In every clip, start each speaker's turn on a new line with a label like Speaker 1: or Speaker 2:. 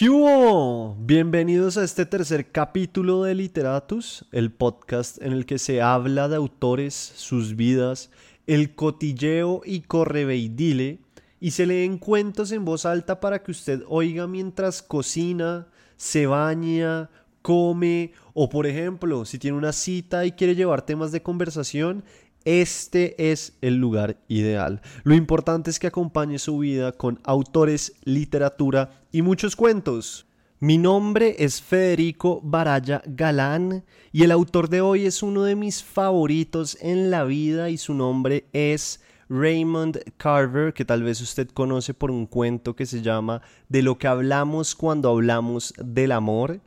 Speaker 1: ¿Qué? Bienvenidos a este tercer capítulo de Literatus, el podcast en el que se habla de autores, sus vidas, el cotilleo y correveidile, y se leen cuentos en voz alta para que usted oiga mientras cocina, se baña, come, o por ejemplo, si tiene una cita y quiere llevar temas de conversación, este es el lugar ideal. Lo importante es que acompañe su vida con autores, literatura y muchos cuentos. Mi nombre es Federico Baraya Galán y el autor de hoy es uno de mis favoritos en la vida y su nombre es Raymond Carver, que tal vez usted conoce por un cuento que se llama De lo que hablamos cuando hablamos del amor.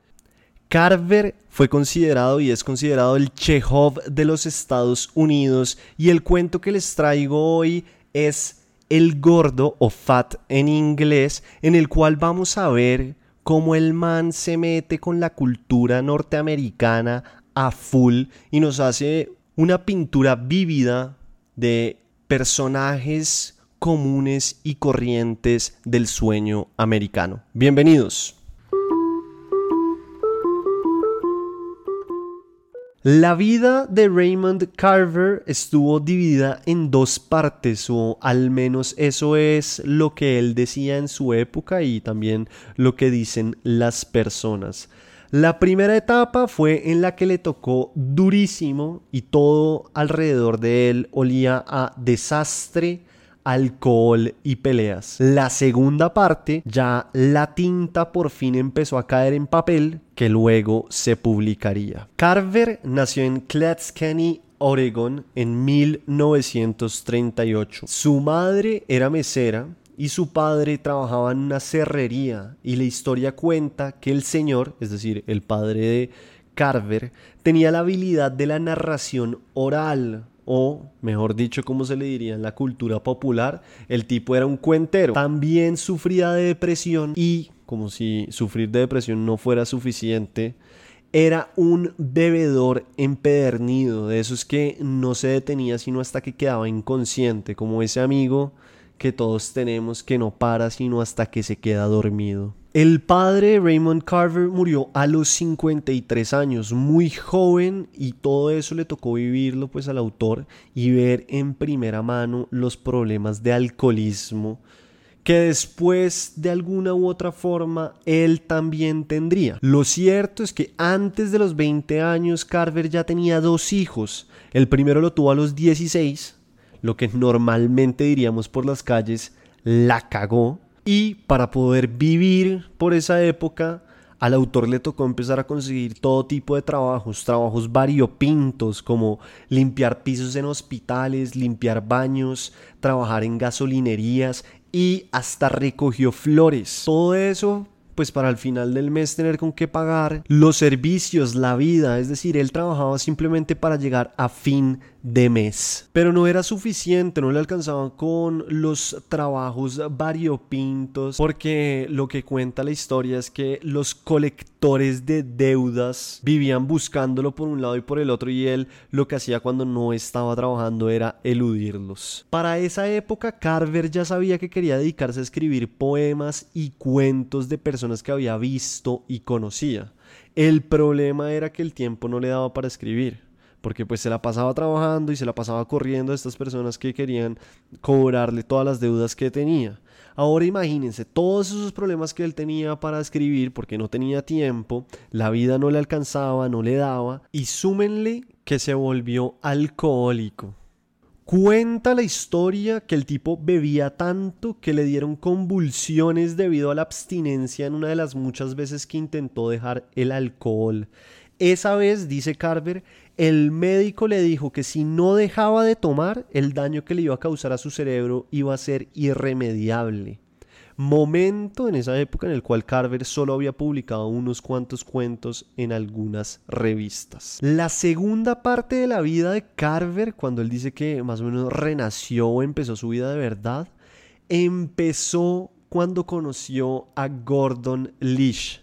Speaker 1: Carver fue considerado y es considerado el Chekhov de los Estados Unidos y el cuento que les traigo hoy es El Gordo o Fat en inglés, en el cual vamos a ver cómo el man se mete con la cultura norteamericana a full y nos hace una pintura vívida de personajes comunes y corrientes del sueño americano. Bienvenidos. La vida de Raymond Carver estuvo dividida en dos partes, o al menos eso es lo que él decía en su época y también lo que dicen las personas. La primera etapa fue en la que le tocó durísimo y todo alrededor de él olía a desastre, alcohol y peleas. La segunda parte, ya la tinta por fin empezó a caer en papel que luego se publicaría. Carver nació en Clatskanie, Oregon en 1938. Su madre era mesera y su padre trabajaba en una serrería y la historia cuenta que el señor, es decir, el padre de Carver, tenía la habilidad de la narración oral o, mejor dicho, como se le diría en la cultura popular, el tipo era un cuentero. También sufría de depresión y, como si sufrir de depresión no fuera suficiente, era un bebedor empedernido, de esos que no se detenía sino hasta que quedaba inconsciente, como ese amigo que todos tenemos que no para sino hasta que se queda dormido. El padre Raymond Carver murió a los 53 años, muy joven, y todo eso le tocó vivirlo pues al autor y ver en primera mano los problemas de alcoholismo que después de alguna u otra forma él también tendría. Lo cierto es que antes de los 20 años Carver ya tenía dos hijos. El primero lo tuvo a los 16, lo que normalmente diríamos por las calles la cagó y para poder vivir por esa época, al autor le tocó empezar a conseguir todo tipo de trabajos, trabajos variopintos como limpiar pisos en hospitales, limpiar baños, trabajar en gasolinerías y hasta recogió flores. Todo eso pues para al final del mes tener con qué pagar los servicios, la vida, es decir, él trabajaba simplemente para llegar a fin de mes. Pero no era suficiente, no le alcanzaban con los trabajos variopintos, porque lo que cuenta la historia es que los colectores de deudas vivían buscándolo por un lado y por el otro y él lo que hacía cuando no estaba trabajando era eludirlos. Para esa época Carver ya sabía que quería dedicarse a escribir poemas y cuentos de personas que había visto y conocía. El problema era que el tiempo no le daba para escribir porque pues se la pasaba trabajando y se la pasaba corriendo a estas personas que querían cobrarle todas las deudas que tenía. Ahora imagínense todos esos problemas que él tenía para escribir porque no tenía tiempo, la vida no le alcanzaba, no le daba y súmenle que se volvió alcohólico. Cuenta la historia que el tipo bebía tanto que le dieron convulsiones debido a la abstinencia en una de las muchas veces que intentó dejar el alcohol. Esa vez, dice Carver, el médico le dijo que si no dejaba de tomar, el daño que le iba a causar a su cerebro iba a ser irremediable. Momento en esa época en el cual Carver solo había publicado unos cuantos cuentos en algunas revistas. La segunda parte de la vida de Carver, cuando él dice que más o menos renació o empezó su vida de verdad, empezó cuando conoció a Gordon Leash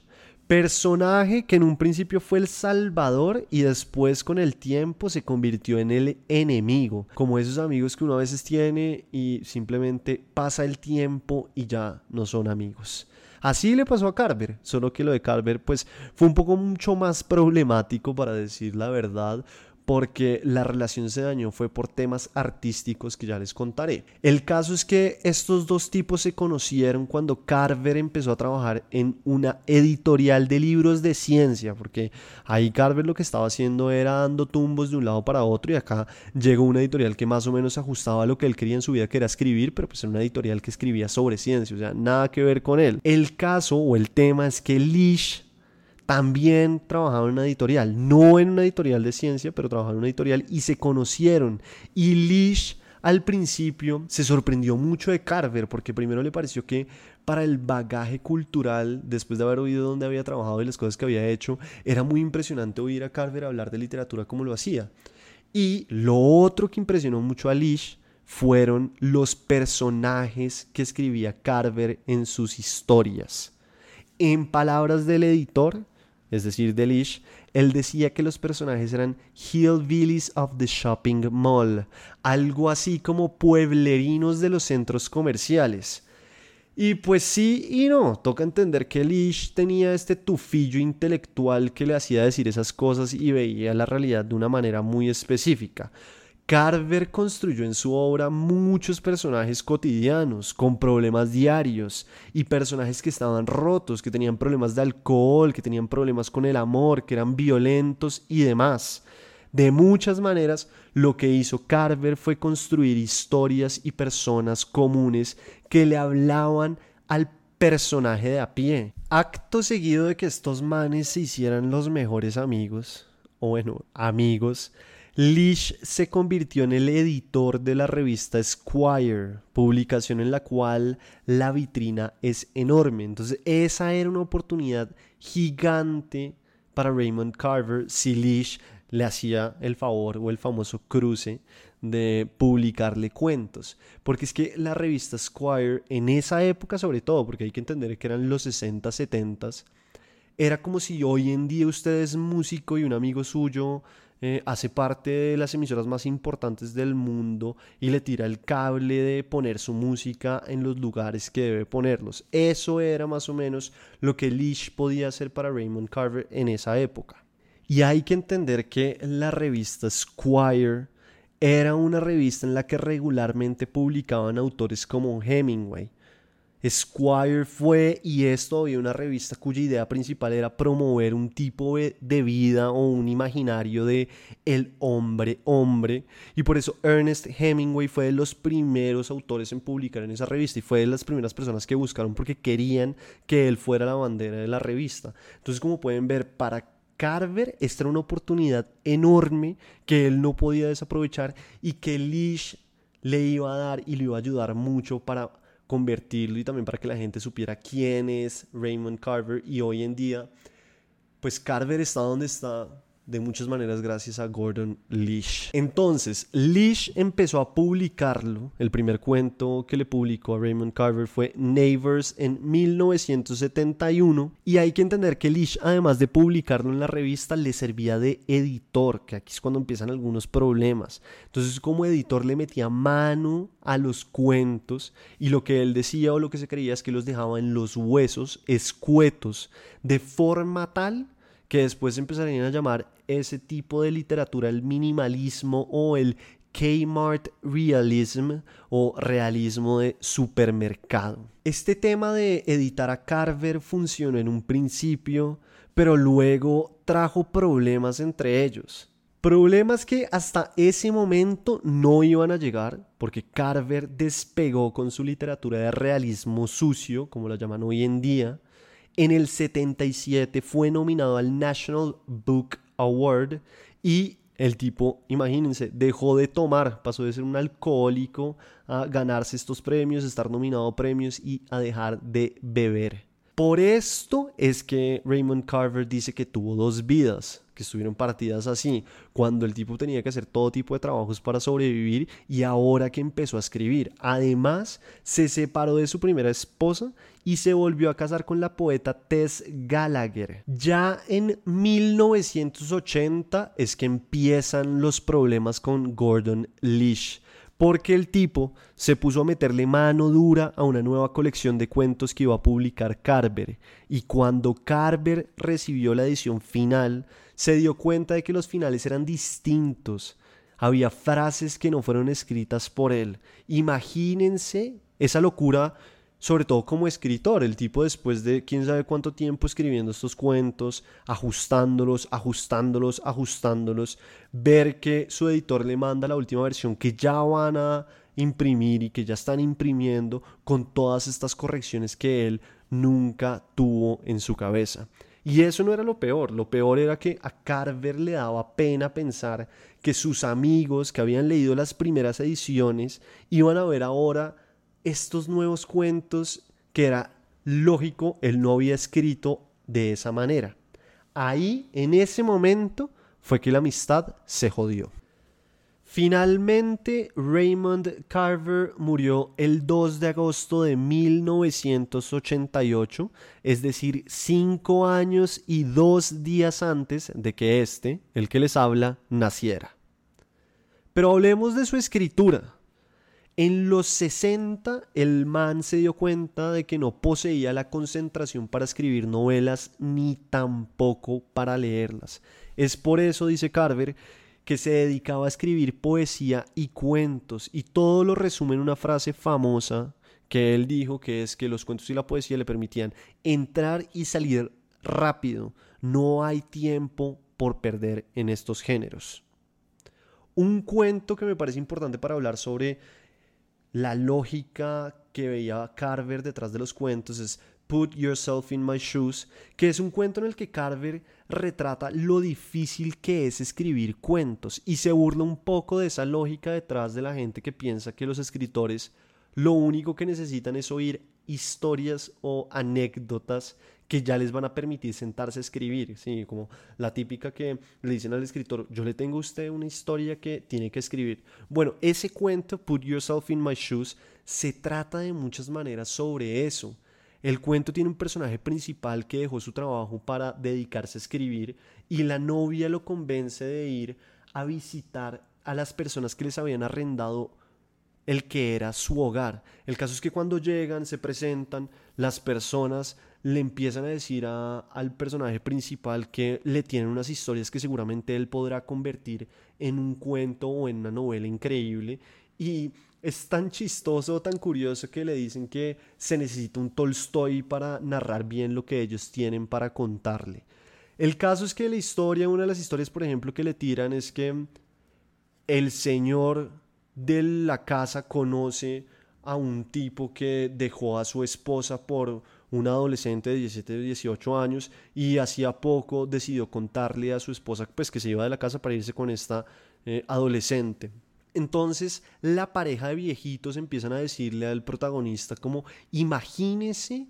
Speaker 1: Personaje que en un principio fue el salvador y después con el tiempo se convirtió en el enemigo. Como esos amigos que uno a veces tiene y simplemente pasa el tiempo y ya no son amigos. Así le pasó a Carver, solo que lo de Carver pues fue un poco mucho más problemático para decir la verdad, porque la relación se dañó fue por temas artísticos que ya les contaré. El caso es que estos dos tipos se conocieron cuando Carver empezó a trabajar en una editorial de libros de ciencia, porque ahí Carver lo que estaba haciendo era dando tumbos de un lado para otro y acá llegó una editorial que más o menos ajustaba a lo que él quería en su vida, que era escribir, pero pues era una editorial que escribía sobre ciencia, o sea, nada que ver con él. El caso o el tema es que Lish también trabajaba en una editorial, no en una editorial de ciencia, pero trabajaba en una editorial y se conocieron. Y Lish al principio se sorprendió mucho de Carver porque primero le pareció que para el bagaje cultural, después de haber oído dónde había trabajado y las cosas que había hecho, era muy impresionante oír a Carver hablar de literatura como lo hacía. Y lo otro que impresionó mucho a Lish fueron los personajes que escribía Carver en sus historias. En palabras del editor, es decir, Delish, él decía que los personajes eran hillbillies of the shopping mall, algo así como pueblerinos de los centros comerciales. Y pues sí y no, toca entender que Lish tenía este tufillo intelectual que le hacía decir esas cosas y veía la realidad de una manera muy específica. Carver construyó en su obra muchos personajes cotidianos, con problemas diarios, y personajes que estaban rotos, que tenían problemas de alcohol, que tenían problemas con el amor, que eran violentos y demás. De muchas maneras, lo que hizo Carver fue construir historias y personas comunes que le hablaban al personaje de a pie. Acto seguido de que estos manes se hicieran los mejores amigos, o bueno, amigos, Lish se convirtió en el editor de la revista Squire, publicación en la cual la vitrina es enorme. Entonces esa era una oportunidad gigante para Raymond Carver si Lish le hacía el favor o el famoso cruce de publicarle cuentos. Porque es que la revista Squire en esa época sobre todo, porque hay que entender que eran los 60, 70, era como si hoy en día usted es músico y un amigo suyo eh, hace parte de las emisoras más importantes del mundo y le tira el cable de poner su música en los lugares que debe ponerlos. Eso era más o menos lo que Leash podía hacer para Raymond Carver en esa época. Y hay que entender que la revista Squire era una revista en la que regularmente publicaban autores como Hemingway, Squire fue y es todavía una revista cuya idea principal era promover un tipo de vida o un imaginario de el hombre hombre y por eso Ernest Hemingway fue de los primeros autores en publicar en esa revista y fue de las primeras personas que buscaron porque querían que él fuera la bandera de la revista. Entonces como pueden ver para Carver esta era una oportunidad enorme que él no podía desaprovechar y que Lish le iba a dar y le iba a ayudar mucho para convertirlo y también para que la gente supiera quién es Raymond Carver. Y hoy en día pues Carver está donde está de muchas maneras gracias a Gordon Leash. Entonces, Leash empezó a publicarlo. El primer cuento que le publicó a Raymond Carver fue Neighbors en 1971. Y hay que entender que Leash, además de publicarlo en la revista, le servía de editor, que aquí es cuando empiezan algunos problemas. Entonces, como editor le metía mano a los cuentos y lo que él decía o lo que se creía es que los dejaba en los huesos escuetos de forma tal que después empezarían a llamar ese tipo de literatura el minimalismo o el Kmart Realism o realismo de supermercado. Este tema de editar a Carver funcionó en un principio, pero luego trajo problemas entre ellos. Problemas que hasta ese momento no iban a llegar, porque Carver despegó con su literatura de realismo sucio, como la llaman hoy en día, en el 77 fue nominado al National Book Award y el tipo, imagínense, dejó de tomar, pasó de ser un alcohólico a ganarse estos premios, estar nominado a premios y a dejar de beber. Por esto es que Raymond Carver dice que tuvo dos vidas, que estuvieron partidas así, cuando el tipo tenía que hacer todo tipo de trabajos para sobrevivir y ahora que empezó a escribir. Además, se separó de su primera esposa y se volvió a casar con la poeta Tess Gallagher. Ya en 1980 es que empiezan los problemas con Gordon Leash porque el tipo se puso a meterle mano dura a una nueva colección de cuentos que iba a publicar Carver, y cuando Carver recibió la edición final, se dio cuenta de que los finales eran distintos. Había frases que no fueron escritas por él. Imagínense esa locura sobre todo como escritor, el tipo después de quién sabe cuánto tiempo escribiendo estos cuentos, ajustándolos, ajustándolos, ajustándolos, ver que su editor le manda la última versión que ya van a imprimir y que ya están imprimiendo con todas estas correcciones que él nunca tuvo en su cabeza. Y eso no era lo peor, lo peor era que a Carver le daba pena pensar que sus amigos que habían leído las primeras ediciones iban a ver ahora estos nuevos cuentos que era lógico, él no había escrito de esa manera. Ahí, en ese momento, fue que la amistad se jodió. Finalmente, Raymond Carver murió el 2 de agosto de 1988, es decir, cinco años y dos días antes de que este, el que les habla, naciera. Pero hablemos de su escritura. En los 60 el man se dio cuenta de que no poseía la concentración para escribir novelas ni tampoco para leerlas. Es por eso, dice Carver, que se dedicaba a escribir poesía y cuentos y todo lo resume en una frase famosa que él dijo que es que los cuentos y la poesía le permitían entrar y salir rápido. No hay tiempo por perder en estos géneros. Un cuento que me parece importante para hablar sobre la lógica que veía Carver detrás de los cuentos es Put Yourself in My Shoes, que es un cuento en el que Carver retrata lo difícil que es escribir cuentos y se burla un poco de esa lógica detrás de la gente que piensa que los escritores lo único que necesitan es oír historias o anécdotas que ya les van a permitir sentarse a escribir, ¿sí? como la típica que le dicen al escritor, yo le tengo a usted una historia que tiene que escribir. Bueno, ese cuento, Put Yourself in My Shoes, se trata de muchas maneras sobre eso. El cuento tiene un personaje principal que dejó su trabajo para dedicarse a escribir y la novia lo convence de ir a visitar a las personas que les habían arrendado el que era su hogar. El caso es que cuando llegan, se presentan, las personas le empiezan a decir al personaje principal que le tienen unas historias que seguramente él podrá convertir en un cuento o en una novela increíble. Y es tan chistoso, tan curioso que le dicen que se necesita un Tolstoy para narrar bien lo que ellos tienen para contarle. El caso es que la historia, una de las historias, por ejemplo, que le tiran es que el señor de la casa conoce a un tipo que dejó a su esposa por un adolescente de 17 o 18 años y hacía poco decidió contarle a su esposa pues que se iba de la casa para irse con esta eh, adolescente. Entonces la pareja de viejitos empiezan a decirle al protagonista como imagínese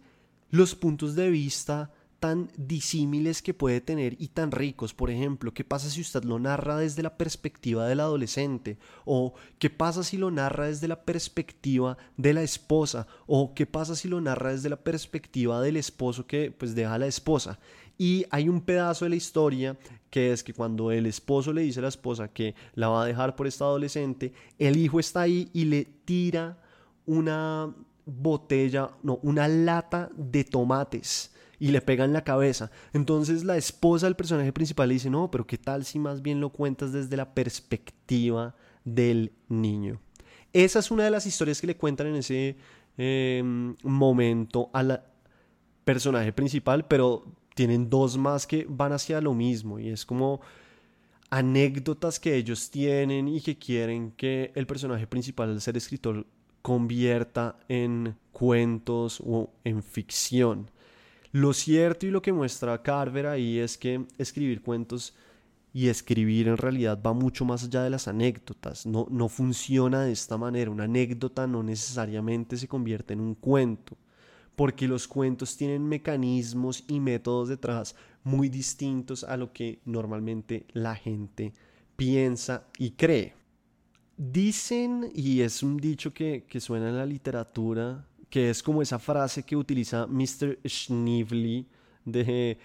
Speaker 1: los puntos de vista tan disímiles que puede tener y tan ricos. Por ejemplo, ¿qué pasa si usted lo narra desde la perspectiva del adolescente? ¿O qué pasa si lo narra desde la perspectiva de la esposa? ¿O qué pasa si lo narra desde la perspectiva del esposo que pues deja a la esposa? Y hay un pedazo de la historia que es que cuando el esposo le dice a la esposa que la va a dejar por esta adolescente, el hijo está ahí y le tira una botella, no, una lata de tomates y le pega en la cabeza. Entonces la esposa del personaje principal le dice, no, pero ¿qué tal si más bien lo cuentas desde la perspectiva del niño? Esa es una de las historias que le cuentan en ese em, momento al personaje principal, pero tienen dos más que van hacia lo mismo y es como anécdotas que ellos tienen y que quieren que el personaje principal, al ser escritor, convierta en cuentos o en ficción. Lo cierto y lo que muestra Carver ahí es que escribir cuentos y escribir en realidad va mucho más allá de las anécdotas. No, no funciona de esta manera. Una anécdota no necesariamente se convierte en un cuento, porque los cuentos tienen mecanismos y métodos detrás muy distintos a lo que normalmente la gente piensa y cree. Dicen, y es un dicho que, que suena en la literatura, que es como esa frase que utiliza Mr. Schneebly de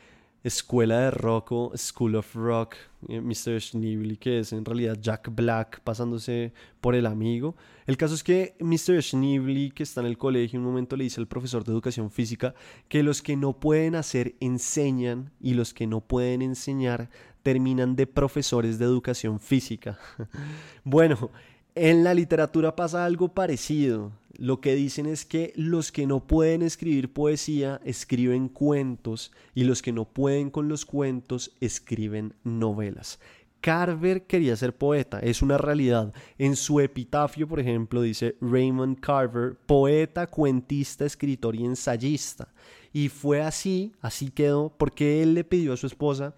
Speaker 1: escuela de rock o School of Rock, eh, Mr. Schneebly, que es en realidad Jack Black pasándose por el amigo. El caso es que Mr. Schneebly, que está en el colegio, un momento le dice al profesor de educación física que los que no pueden hacer enseñan y los que no pueden enseñar terminan de profesores de educación física. bueno, en la literatura pasa algo parecido. Lo que dicen es que los que no pueden escribir poesía escriben cuentos y los que no pueden con los cuentos escriben novelas. Carver quería ser poeta, es una realidad. En su epitafio, por ejemplo, dice Raymond Carver, poeta, cuentista, escritor y ensayista. Y fue así, así quedó, porque él le pidió a su esposa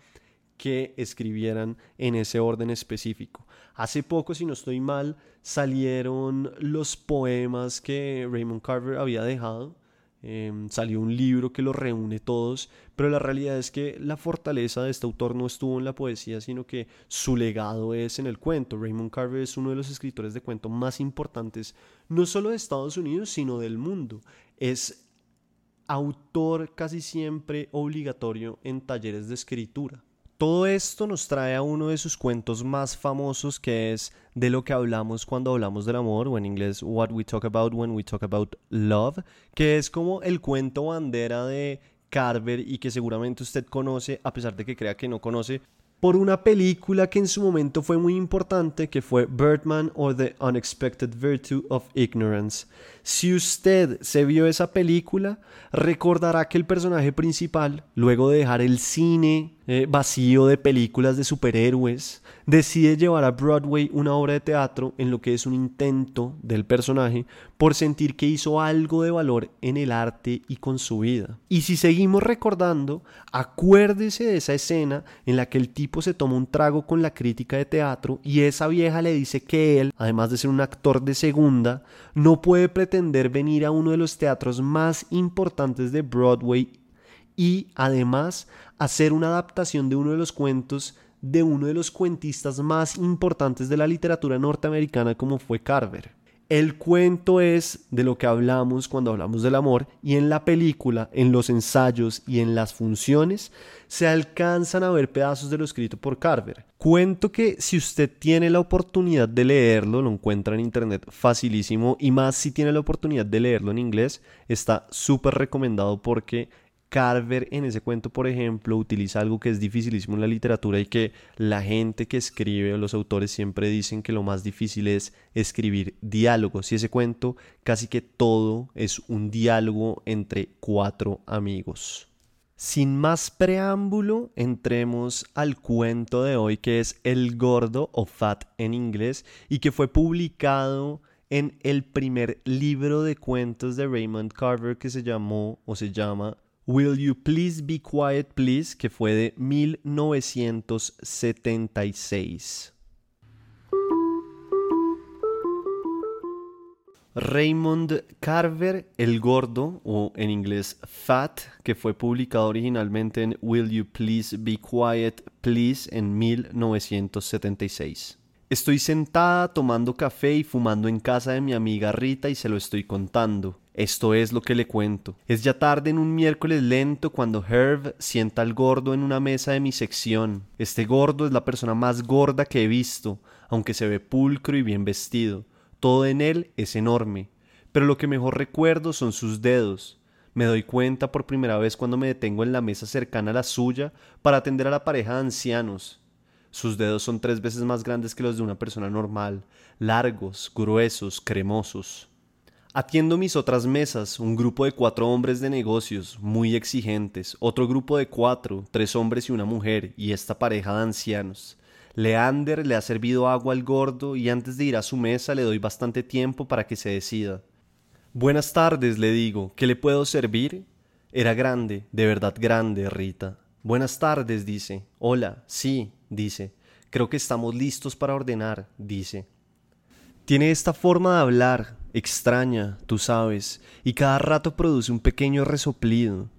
Speaker 1: que escribieran en ese orden específico. Hace poco, si no estoy mal, salieron los poemas que Raymond Carver había dejado. Em, salió un libro que los reúne todos, pero la realidad es que la fortaleza de este autor no estuvo en la poesía, sino que su legado es en el cuento. Raymond Carver es uno de los escritores de cuento más importantes, no solo de Estados Unidos, sino del mundo. Es autor casi siempre obligatorio en talleres de escritura. Todo esto nos trae a uno de sus cuentos más famosos que es de lo que hablamos cuando hablamos del amor, o en inglés What We Talk About When We Talk About Love, que es como el cuento bandera de Carver y que seguramente usted conoce, a pesar de que crea que no conoce, por una película que en su momento fue muy importante, que fue Birdman or The Unexpected Virtue of Ignorance. Si usted se vio esa película, recordará que el personaje principal, luego de dejar el cine eh, vacío de películas de superhéroes, decide llevar a Broadway una obra de teatro en lo que es un intento del personaje por sentir que hizo algo de valor en el arte y con su vida. Y si seguimos recordando, acuérdese de esa escena en la que el tipo se toma un trago con la crítica de teatro y esa vieja le dice que él, además de ser un actor de segunda, no puede pretender venir a uno de los teatros más importantes de Broadway y además hacer una adaptación de uno de los cuentos de uno de los cuentistas más importantes de la literatura norteamericana como fue Carver. El cuento es de lo que hablamos cuando hablamos del amor y en la película, en los ensayos y en las funciones se alcanzan a ver pedazos de lo escrito por Carver. Cuento que si usted tiene la oportunidad de leerlo, lo encuentra en internet facilísimo y más si tiene la oportunidad de leerlo en inglés, está súper recomendado porque Carver en ese cuento, por ejemplo, utiliza algo que es dificilísimo en la literatura y que la gente que escribe o los autores siempre dicen que lo más difícil es escribir diálogos. Y ese cuento casi que todo es un diálogo entre cuatro amigos. Sin más preámbulo, entremos al cuento de hoy que es El Gordo o Fat en inglés y que fue publicado en el primer libro de cuentos de Raymond Carver que se llamó o se llama Will You Please Be Quiet Please, que fue de 1976. Raymond Carver el Gordo, o en inglés Fat, que fue publicado originalmente en Will You Please Be Quiet Please en 1976. Estoy sentada tomando café y fumando en casa de mi amiga Rita y se lo estoy contando. Esto es lo que le cuento. Es ya tarde en un miércoles lento cuando Herb sienta al gordo en una mesa de mi sección. Este gordo es la persona más gorda que he visto, aunque se ve pulcro y bien vestido. Todo en él es enorme. Pero lo que mejor recuerdo son sus dedos. Me doy cuenta por primera vez cuando me detengo en la mesa cercana a la suya para atender a la pareja de ancianos. Sus dedos son tres veces más grandes que los de una persona normal, largos, gruesos, cremosos. Atiendo mis otras mesas, un grupo de cuatro hombres de negocios, muy exigentes, otro grupo de cuatro, tres hombres y una mujer, y esta pareja de ancianos. Leander le ha servido agua al gordo y antes de ir a su mesa le doy bastante tiempo para que se decida. Buenas tardes, le digo, ¿qué le puedo servir? Era grande, de verdad grande, Rita. Buenas tardes, dice. Hola, sí, dice. Creo que estamos listos para ordenar, dice. Tiene esta forma de hablar, extraña, tú sabes, y cada rato produce un pequeño resoplido.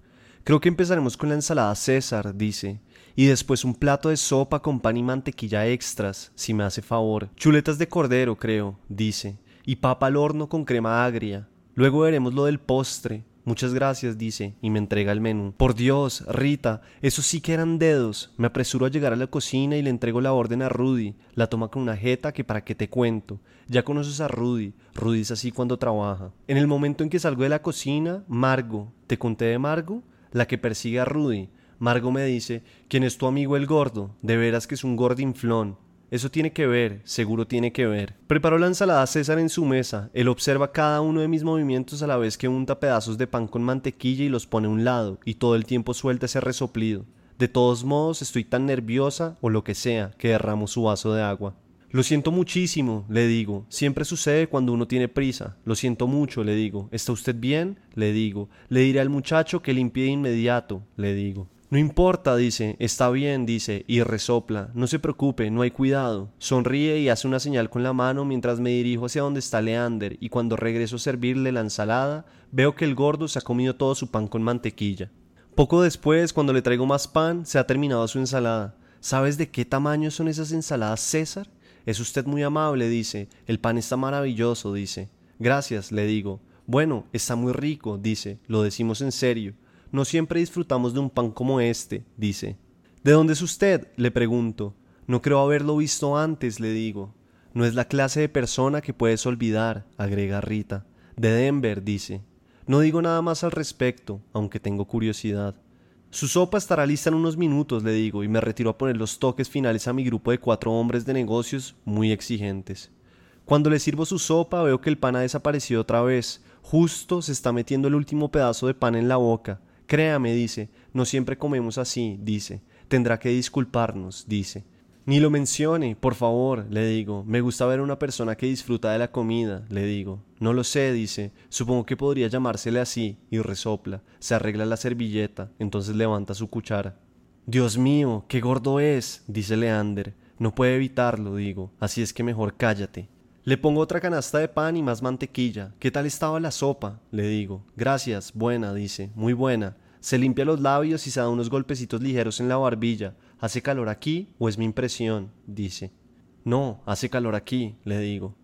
Speaker 1: Creo que empezaremos con la ensalada César, dice, y después un plato de sopa con pan y mantequilla extras, si me hace favor. Chuletas de cordero, creo, dice, y papa al horno con crema agria. Luego veremos lo del postre. Muchas gracias, dice, y me entrega el menú. Por Dios, Rita, esos sí que eran dedos. Me apresuro a llegar a la cocina y le entrego la orden a Rudy. La toma con una jeta que para qué te cuento. Ya conoces a Rudy. Rudy es así cuando trabaja. En el momento en que salgo de la cocina, Margo. ¿Te conté de Margo? La que persigue a Rudy. Margo me dice, ¿quién es tu amigo el gordo? De veras que es un gordinflón. Eso tiene que ver, seguro tiene que ver. Preparó la ensalada César en su mesa. Él observa cada uno de mis movimientos a la vez que unta pedazos de pan con mantequilla y los pone a un lado, y todo el tiempo suelta ese resoplido. De todos modos, estoy tan nerviosa, o lo que sea, que derramo su vaso de agua. Lo siento muchísimo, le digo. Siempre sucede cuando uno tiene prisa. Lo siento mucho, le digo. ¿Está usted bien? Le digo. Le diré al muchacho que limpie de inmediato, le digo. No importa, dice, está bien, dice, y resopla. No se preocupe, no hay cuidado. Sonríe y hace una señal con la mano mientras me dirijo hacia donde está Leander, y cuando regreso a servirle la ensalada, veo que el gordo se ha comido todo su pan con mantequilla. Poco después, cuando le traigo más pan, se ha terminado su ensalada. ¿Sabes de qué tamaño son esas ensaladas, César? Es usted muy amable, dice. El pan está maravilloso, dice. Gracias, le digo. Bueno, está muy rico, dice. Lo decimos en serio. No siempre disfrutamos de un pan como este, dice. ¿De dónde es usted? le pregunto. No creo haberlo visto antes, le digo. No es la clase de persona que puedes olvidar, agrega Rita. De Denver, dice. No digo nada más al respecto, aunque tengo curiosidad. Su sopa estará lista en unos minutos, le digo, y me retiro a poner los toques finales a mi grupo de cuatro hombres de negocios muy exigentes. Cuando le sirvo su sopa veo que el pan ha desaparecido otra vez. Justo se está metiendo el último pedazo de pan en la boca. Créame, dice, no siempre comemos así, dice. Tendrá que disculparnos, dice. Ni lo mencione, por favor, le digo. Me gusta ver a una persona que disfruta de la comida, le digo. No lo sé, dice. Supongo que podría llamársele así, y resopla. Se arregla la servilleta, entonces levanta su cuchara. Dios mío, qué gordo es, dice Leander. No puede evitarlo, digo. Así es que mejor cállate. Le pongo otra canasta de pan y más mantequilla. ¿Qué tal estaba la sopa? Le digo. Gracias, buena, dice. Muy buena. Se limpia los labios y se da unos golpecitos ligeros en la barbilla. ¿Hace calor aquí o es mi impresión? dice. No, hace calor aquí, le digo.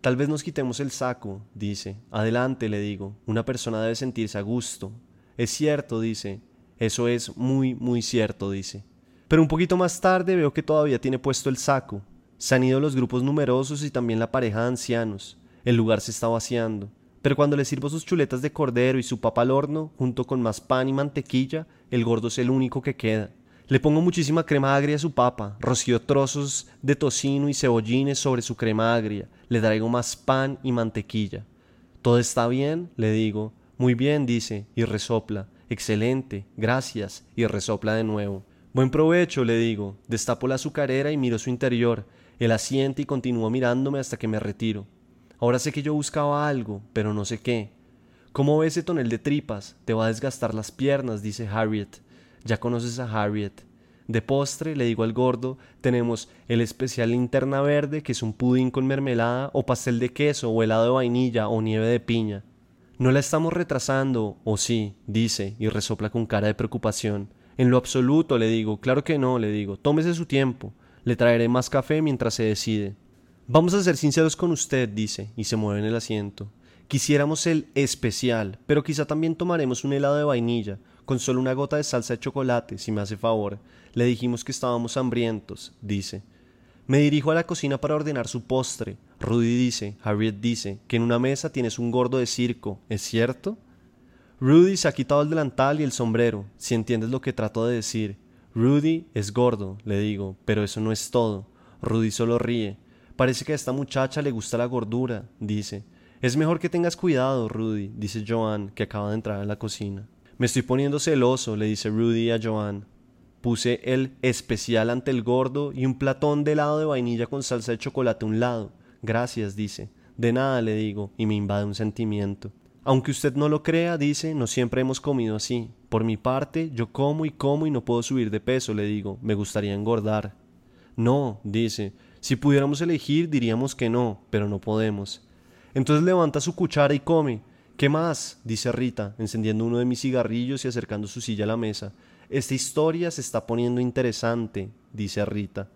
Speaker 1: Tal vez nos quitemos el saco, dice. Adelante, le digo. Una persona debe sentirse a gusto. Es cierto, dice. Eso es muy, muy cierto, dice. Pero un poquito más tarde veo que todavía tiene puesto el saco. Se han ido los grupos numerosos y también la pareja de ancianos. El lugar se está vaciando. Pero cuando le sirvo sus chuletas de cordero y su papa al horno, junto con más pan y mantequilla, el gordo es el único que queda. Le pongo muchísima crema agria a su papa, rocío trozos de tocino y cebollines sobre su crema agria, le traigo más pan y mantequilla. ¿Todo está bien? le digo. Muy bien, dice, y resopla. Excelente, gracias, y resopla de nuevo. Buen provecho, le digo. Destapo la azucarera y miro su interior. Él asiente y continúa mirándome hasta que me retiro. Ahora sé que yo buscaba algo, pero no sé qué. ¿Cómo ves ese tonel de tripas? Te va a desgastar las piernas, dice Harriet. Ya conoces a Harriet. De postre, le digo al gordo, tenemos el especial linterna verde, que es un pudín con mermelada, o pastel de queso, o helado de vainilla, o nieve de piña. No la estamos retrasando, o sí, dice, y resopla con cara de preocupación. En lo absoluto, le digo, claro que no, le digo, tómese su tiempo. Le traeré más café mientras se decide. Vamos a ser sinceros con usted, dice, y se mueve en el asiento. Quisiéramos el especial, pero quizá también tomaremos un helado de vainilla, con solo una gota de salsa de chocolate, si me hace favor. Le dijimos que estábamos hambrientos, dice. Me dirijo a la cocina para ordenar su postre. Rudy dice, Harriet dice, que en una mesa tienes un gordo de circo, ¿es cierto? Rudy se ha quitado el delantal y el sombrero, si entiendes lo que trato de decir. Rudy es gordo, le digo, pero eso no es todo. Rudy solo ríe. Parece que a esta muchacha le gusta la gordura, dice. Es mejor que tengas cuidado, Rudy, dice Joan, que acaba de entrar a la cocina. Me estoy poniendo celoso, le dice Rudy a Joan. Puse el especial ante el gordo y un platón de helado de vainilla con salsa de chocolate a un lado. Gracias, dice. De nada, le digo, y me invade un sentimiento. Aunque usted no lo crea, dice, no siempre hemos comido así. Por mi parte, yo como y como y no puedo subir de peso, le digo, me gustaría engordar. No, dice, si pudiéramos elegir diríamos que no, pero no podemos. Entonces levanta su cuchara y come. ¿Qué más? dice Rita, encendiendo uno de mis cigarrillos y acercando su silla a la mesa. Esta historia se está poniendo interesante, dice Rita.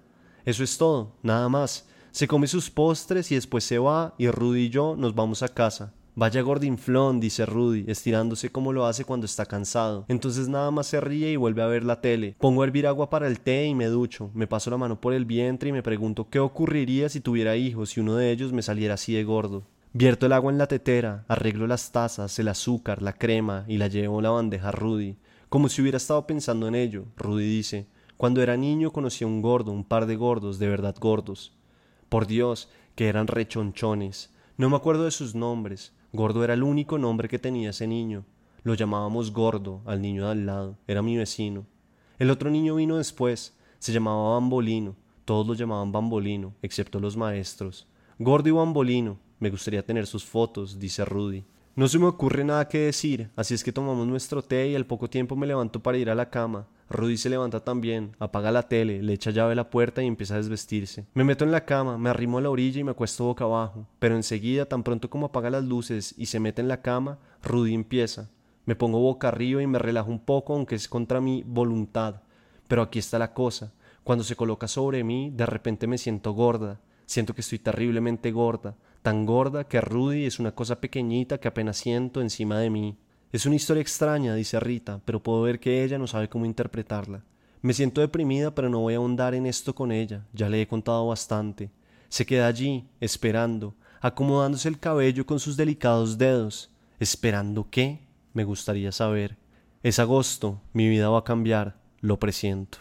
Speaker 1: Eso es todo, nada más. Se come sus postres y después se va y Rudy y yo nos vamos a casa. Vaya gordinflón, dice Rudy, estirándose como lo hace cuando está cansado. Entonces nada más se ríe y vuelve a ver la tele. Pongo a hervir agua para el té y me ducho. Me paso la mano por el vientre y me pregunto qué ocurriría si tuviera hijos y uno de ellos me saliera así de gordo. Vierto el agua en la tetera, arreglo las tazas, el azúcar, la crema y la llevo en la bandeja a Rudy. Como si hubiera estado pensando en ello, Rudy dice, cuando era niño conocí a un gordo, un par de gordos, de verdad gordos. Por Dios, que eran rechonchones. No me acuerdo de sus nombres. Gordo era el único nombre que tenía ese niño. Lo llamábamos Gordo al niño de al lado. Era mi vecino. El otro niño vino después. Se llamaba Bambolino. Todos lo llamaban Bambolino, excepto los maestros. Gordo y Bambolino. Me gustaría tener sus fotos, dice Rudy. No se me ocurre nada que decir, así es que tomamos nuestro té y al poco tiempo me levanto para ir a la cama. Rudy se levanta también, apaga la tele, le echa llave a la puerta y empieza a desvestirse. Me meto en la cama, me arrimo a la orilla y me acuesto boca abajo, pero enseguida, tan pronto como apaga las luces y se mete en la cama, Rudy empieza. Me pongo boca arriba y me relajo un poco, aunque es contra mi voluntad. Pero aquí está la cosa. Cuando se coloca sobre mí, de repente me siento gorda. Siento que estoy terriblemente gorda, tan gorda que Rudy es una cosa pequeñita que apenas siento encima de mí. Es una historia extraña, dice Rita, pero puedo ver que ella no sabe cómo interpretarla. Me siento deprimida, pero no voy a ahondar en esto con ella, ya le he contado bastante. Se queda allí, esperando, acomodándose el cabello con sus delicados dedos. ¿Esperando qué? Me gustaría saber. Es agosto, mi vida va a cambiar, lo presiento.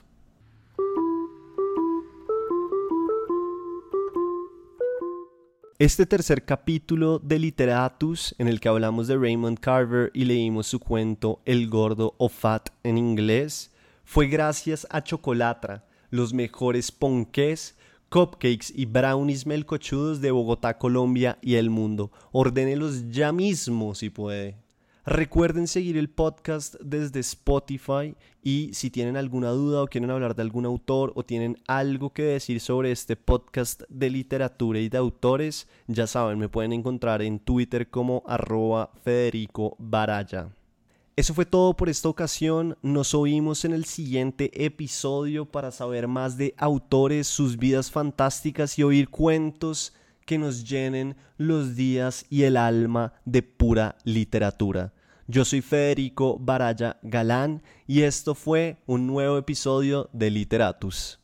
Speaker 1: Este tercer capítulo de Literatus, en el que hablamos de Raymond Carver y leímos su cuento El Gordo o Fat en inglés, fue gracias a Chocolatra, los mejores ponqués, cupcakes y brownies melcochudos de Bogotá, Colombia y el mundo. Ordénelos ya mismo si puede. Recuerden seguir el podcast desde Spotify y si tienen alguna duda o quieren hablar de algún autor o tienen algo que decir sobre este podcast de literatura y de autores, ya saben, me pueden encontrar en Twitter como arroba Federico Baraya. Eso fue todo por esta ocasión. Nos oímos en el siguiente episodio para saber más de autores, sus vidas fantásticas y oír cuentos que nos llenen los días y el alma de pura literatura. Yo soy Federico Baraya Galán y esto fue un nuevo episodio de Literatus.